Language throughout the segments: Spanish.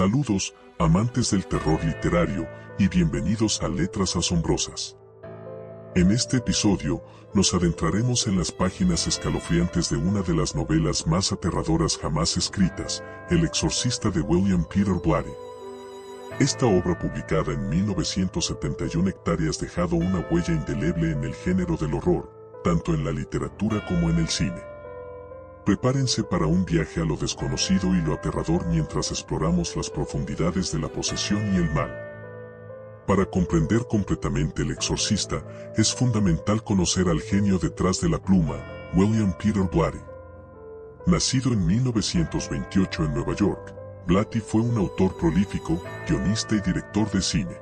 Saludos, amantes del terror literario, y bienvenidos a Letras Asombrosas. En este episodio, nos adentraremos en las páginas escalofriantes de una de las novelas más aterradoras jamás escritas, El exorcista de William Peter Blatty. Esta obra publicada en 1971 hectáreas dejado una huella indeleble en el género del horror, tanto en la literatura como en el cine. Prepárense para un viaje a lo desconocido y lo aterrador mientras exploramos las profundidades de la posesión y el mal. Para comprender completamente el exorcista, es fundamental conocer al genio detrás de la pluma, William Peter Blatty. Nacido en 1928 en Nueva York, Blatty fue un autor prolífico, guionista y director de cine.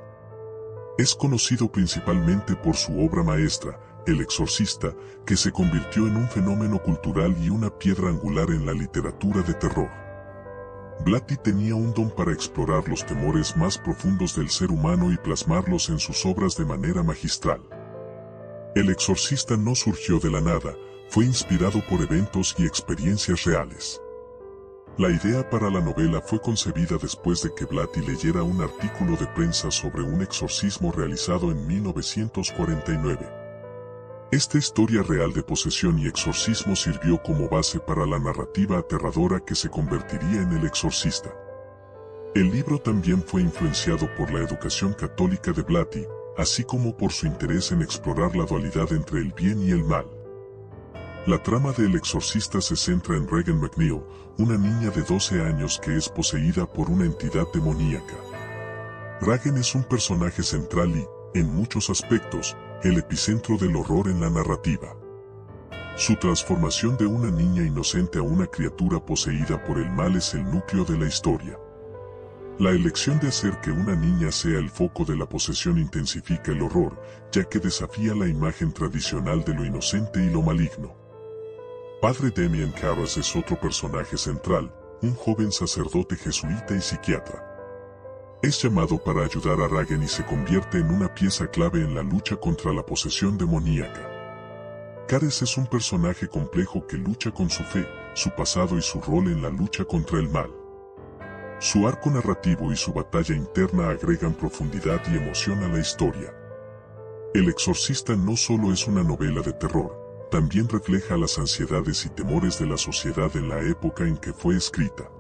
Es conocido principalmente por su obra maestra, el Exorcista, que se convirtió en un fenómeno cultural y una piedra angular en la literatura de terror. Blatty tenía un don para explorar los temores más profundos del ser humano y plasmarlos en sus obras de manera magistral. El Exorcista no surgió de la nada, fue inspirado por eventos y experiencias reales. La idea para la novela fue concebida después de que Blatty leyera un artículo de prensa sobre un exorcismo realizado en 1949. Esta historia real de posesión y exorcismo sirvió como base para la narrativa aterradora que se convertiría en El Exorcista. El libro también fue influenciado por la educación católica de Blatty, así como por su interés en explorar la dualidad entre el bien y el mal. La trama de El Exorcista se centra en Regan McNeil, una niña de 12 años que es poseída por una entidad demoníaca. Regan es un personaje central y, en muchos aspectos, el epicentro del horror en la narrativa. Su transformación de una niña inocente a una criatura poseída por el mal es el núcleo de la historia. La elección de hacer que una niña sea el foco de la posesión intensifica el horror, ya que desafía la imagen tradicional de lo inocente y lo maligno. Padre Demian Carras es otro personaje central, un joven sacerdote jesuita y psiquiatra. Es llamado para ayudar a Ragen y se convierte en una pieza clave en la lucha contra la posesión demoníaca. Cares es un personaje complejo que lucha con su fe, su pasado y su rol en la lucha contra el mal. Su arco narrativo y su batalla interna agregan profundidad y emoción a la historia. El exorcista no solo es una novela de terror, también refleja las ansiedades y temores de la sociedad en la época en que fue escrita.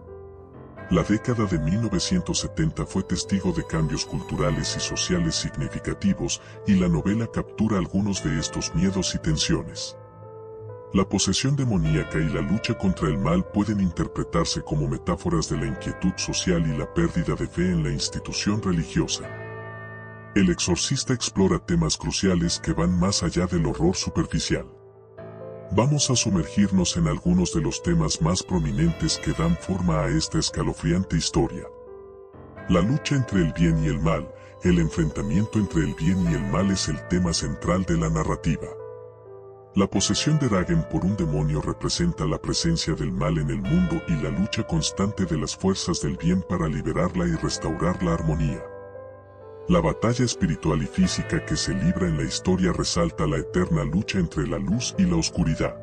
La década de 1970 fue testigo de cambios culturales y sociales significativos y la novela captura algunos de estos miedos y tensiones. La posesión demoníaca y la lucha contra el mal pueden interpretarse como metáforas de la inquietud social y la pérdida de fe en la institución religiosa. El exorcista explora temas cruciales que van más allá del horror superficial. Vamos a sumergirnos en algunos de los temas más prominentes que dan forma a esta escalofriante historia. La lucha entre el bien y el mal, el enfrentamiento entre el bien y el mal es el tema central de la narrativa. La posesión de Ragen por un demonio representa la presencia del mal en el mundo y la lucha constante de las fuerzas del bien para liberarla y restaurar la armonía. La batalla espiritual y física que se libra en la historia resalta la eterna lucha entre la luz y la oscuridad.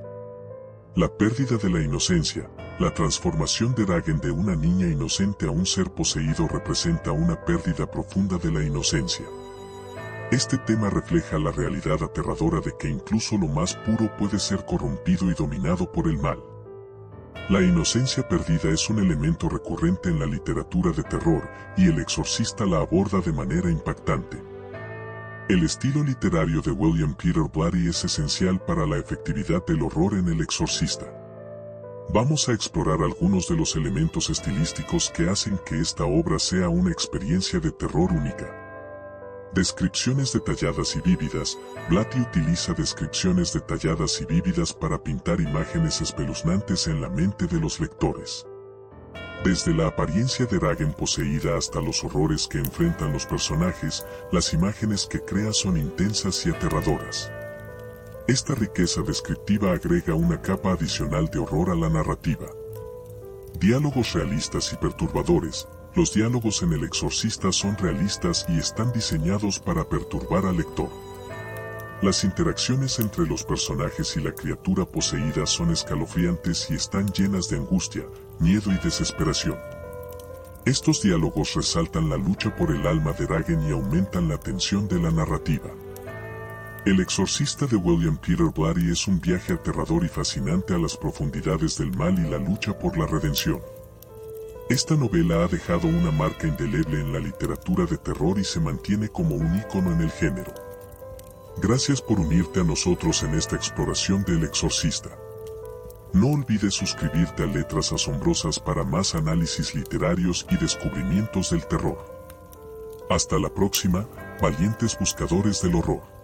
La pérdida de la inocencia, la transformación de Dagen de una niña inocente a un ser poseído representa una pérdida profunda de la inocencia. Este tema refleja la realidad aterradora de que incluso lo más puro puede ser corrompido y dominado por el mal. La inocencia perdida es un elemento recurrente en la literatura de terror, y el exorcista la aborda de manera impactante. El estilo literario de William Peter Blatty es esencial para la efectividad del horror en el exorcista. Vamos a explorar algunos de los elementos estilísticos que hacen que esta obra sea una experiencia de terror única. Descripciones detalladas y vívidas. Blatty utiliza descripciones detalladas y vívidas para pintar imágenes espeluznantes en la mente de los lectores. Desde la apariencia de Ragen poseída hasta los horrores que enfrentan los personajes, las imágenes que crea son intensas y aterradoras. Esta riqueza descriptiva agrega una capa adicional de horror a la narrativa. Diálogos realistas y perturbadores, los diálogos en El Exorcista son realistas y están diseñados para perturbar al lector. Las interacciones entre los personajes y la criatura poseída son escalofriantes y están llenas de angustia, miedo y desesperación. Estos diálogos resaltan la lucha por el alma de Ragen y aumentan la tensión de la narrativa. El exorcista de William Peter Blatty es un viaje aterrador y fascinante a las profundidades del mal y la lucha por la redención. Esta novela ha dejado una marca indeleble en la literatura de terror y se mantiene como un ícono en el género. Gracias por unirte a nosotros en esta exploración del exorcista. No olvides suscribirte a Letras Asombrosas para más análisis literarios y descubrimientos del terror. Hasta la próxima, valientes buscadores del horror.